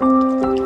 Música